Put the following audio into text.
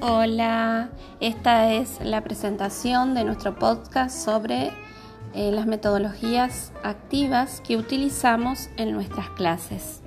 Hola, esta es la presentación de nuestro podcast sobre eh, las metodologías activas que utilizamos en nuestras clases.